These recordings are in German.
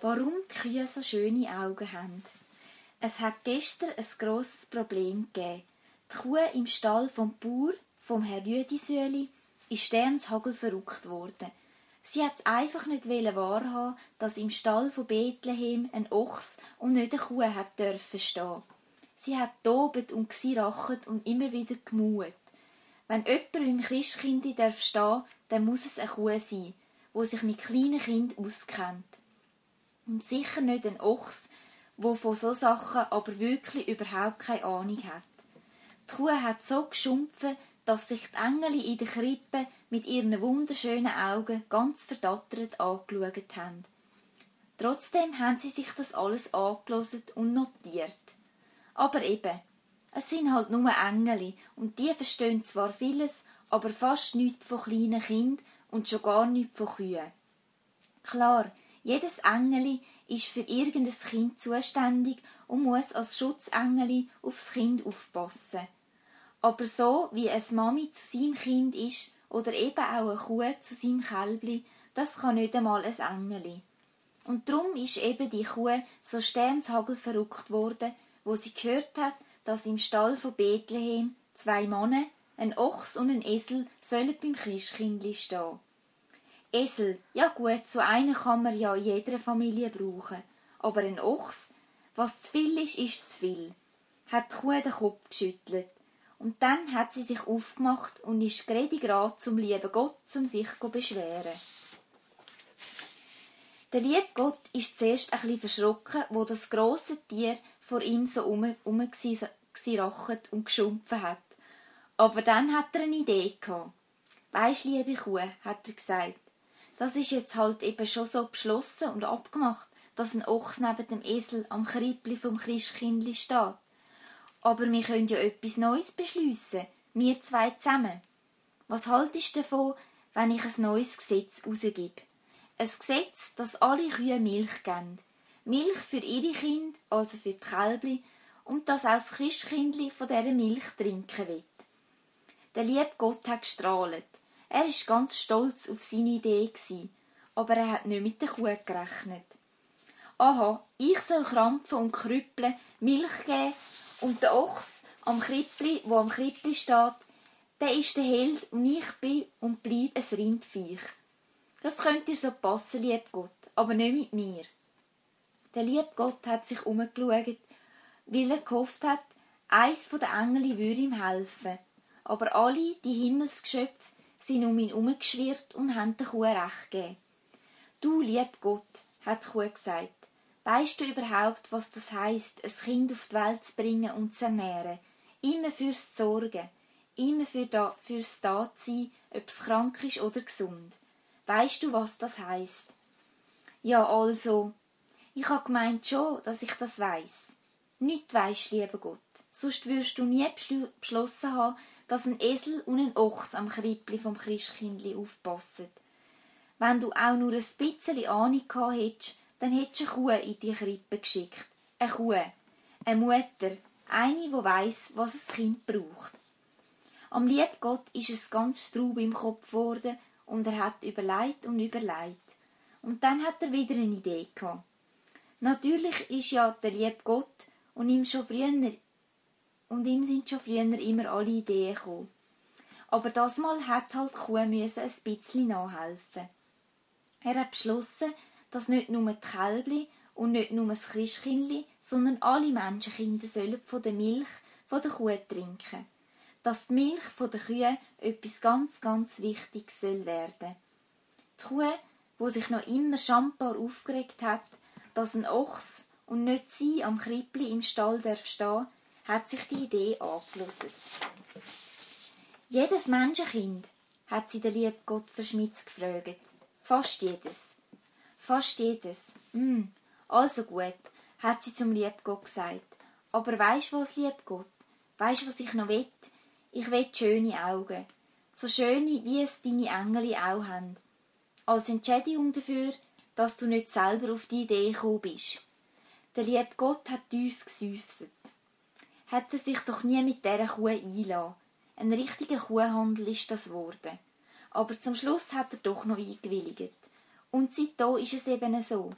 warum die Kühe so schöne Augen haben. Es hat gestern ein grosses Problem gegeben. Die Kuh im Stall vom Bauer, vom Herr Rüdisöli, ist Sternshagel verrückt worden. Sie hat einfach nicht wahrhaben, dass im Stall von Bethlehem ein Ochs und nicht eine Kuh hat dürfen stehen. Sie hat tobet und gesirachet und immer wieder gemuht. Wenn jemand im Christkindi darf stehen, dann muss es eine Kuh sein, wo sich mit kleinen Kindern auskennt. Und sicher nicht ein Ochs, wo von so Sachen aber wirklich überhaupt keine Ahnung hat. Die Kuh hat so geschumpfen, dass sich die Engel in der Krippe mit ihren wunderschönen Augen ganz verdattert angeschaut haben. Trotzdem haben sie sich das alles angelost und notiert. Aber eben, es sind halt nur Engel und die verstehen zwar vieles, aber fast nichts von kleinen Kindern und schon gar nichts von Kühen. Klar, jedes Engeli ist für irgendein Kind zuständig und muss als Schutzengeli aufs Kind aufpassen. Aber so wie es Mami zu seinem Kind ist oder eben auch eine Kuh zu seinem Kälbli, das kann nicht einmal ein Engeli. Und drum ist eben die Kuh so sternshagel verrückt worden, wo sie gehört hat, dass im Stall von Bethlehem zwei Männer, ein Ochs und ein Esel, sollen beim Christkindli stehen. Esel, ja gut, so einen kann man ja in jeder Familie brauchen. Aber ein Ochs, was zu viel ist, ist zu viel. Hat die Kuh den Kopf geschüttelt. Und dann hat sie sich aufgemacht und ist gerade grad zum lieben Gott, zum sich zu beschweren. Der liebe Gott ist zuerst ein bisschen verschrocken, wo das grosse Tier vor ihm so um, und geschumpfen hat. Aber dann hat er eine Idee gehabt. Weisst, liebe Kuh, hat er gesagt, das ist jetzt halt eben schon so beschlossen und abgemacht, dass ein Ochs neben dem Esel am Krippli vom Christkindli steht. Aber wir können ja etwas Neues beschliessen, wir zwei zusammen. Was haltest du davon, wenn ich ein neues Gesetz rausgebe? Ein Gesetz, das alle Kühe Milch geben. Milch für ihre Kinder, also für die Kälbli, und dass auch das Christkindli von dieser Milch trinken wird. Der liebe Gott hat gestrahlt. Er ist ganz stolz auf seine Idee gewesen, aber er hat nicht mit der Kuh gerechnet. Aha, ich soll krampfen und krüppeln, Milch geben und der Ochs am Krippli, wo am Krippli steht, der ist der Held und ich bin und bleib ein Rindviech. Das könnt ihr so passen, lieb Gott, aber nicht mit mir. Der liebe Gott hat sich umgeschaut, weil er gehofft hat, eins den Engel würde ihm helfen. Aber alle, die Himmelsgeschöpfe, sind um ihn herumgeschwirrt und haben der Kuh recht gegeben. Du, lieb Gott, hat die Kuh gesagt, weißt du überhaupt, was das heißt, ein Kind auf die Welt zu bringen und zu ernähren? Immer fürs Sorgen, immer für da, fürs Dasein, ob es krank ist oder gesund. Weißt du, was das heißt? Ja, also, ich ha gemeint schon, dass ich das weiß. Nicht weisst, lieber Gott, sonst würdest du nie beschlossen haben, dass ein Esel und ein Ochs am Krippli vom Christkindli aufpassen. Wenn du auch nur ein bisschen Ahnung gehabt hättest, dann hättest du eine Kuh in die Krippe geschickt. Eine Kuh, eine Mutter, eine, die weiss, was ein Kind braucht. Am lieb Gott ist es ganz straub im Kopf geworden und er hat überlegt und überlegt. Und dann hat er wieder eine Idee gehabt. Natürlich ist ja der lieb Gott und ihm schon früher und ihm sind schon früher immer alle Ideen gekommen. Aber das Mal hat halt die Kuh müssen ein bisschen nachhelfen. Er hat beschlossen, dass nicht nur die Kälbli und nicht nur das Christkindli, sondern alle Menschenkinder sollen von der Milch von der Kuh trinken. Dass die Milch von der Kühe etwas ganz, ganz Wichtiges soll werden. Die Kuh, wo sich noch immer schambar aufgeregt hat, dass ein Ochs und nicht sie am Krippli im Stall darf stehen, hat sich die Idee angelöst. Jedes Menschenkind, hat sie der liebe Gott verschmitzt gefragt. Fast jedes. Fast jedes. Hm, also gut, hat sie zum lieb Gott gesagt. Aber weisst was, lieb Gott? Weisst was ich noch will? Ich will schöne Augen. So schöne, wie es deine Engel auch haben. Als Entschädigung dafür, dass du nicht selber auf die Idee gekommen bist. Der liebe Gott hat tief gesäufset hätte sich doch nie mit dieser Kuh einlassen. Ein richtiger Kuhhandel ist das geworden. Aber zum Schluss hat er doch noch eingewilligt. Und seitdem ist es eben so.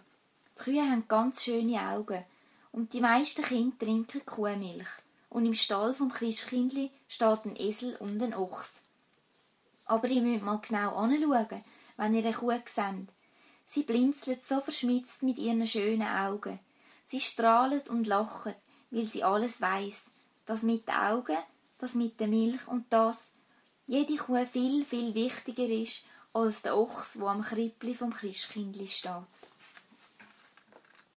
Die Kühe haben ganz schöne Augen und die meisten Kinder trinken Kuhmilch. Und im Stall vom Christkindli steht ein Esel und ein Ochs. Aber ihr müsst mal genau anschauen, wenn ihr eine Kuh seht. Sie blinzelt so verschmitzt mit ihren schönen Augen. Sie strahlt und lacht, weil sie alles weiß. Das mit den Augen, das mit der Milch und das jede Kuh viel, viel wichtiger ist als der Ochs, wo am Krippli vom Christkindli steht.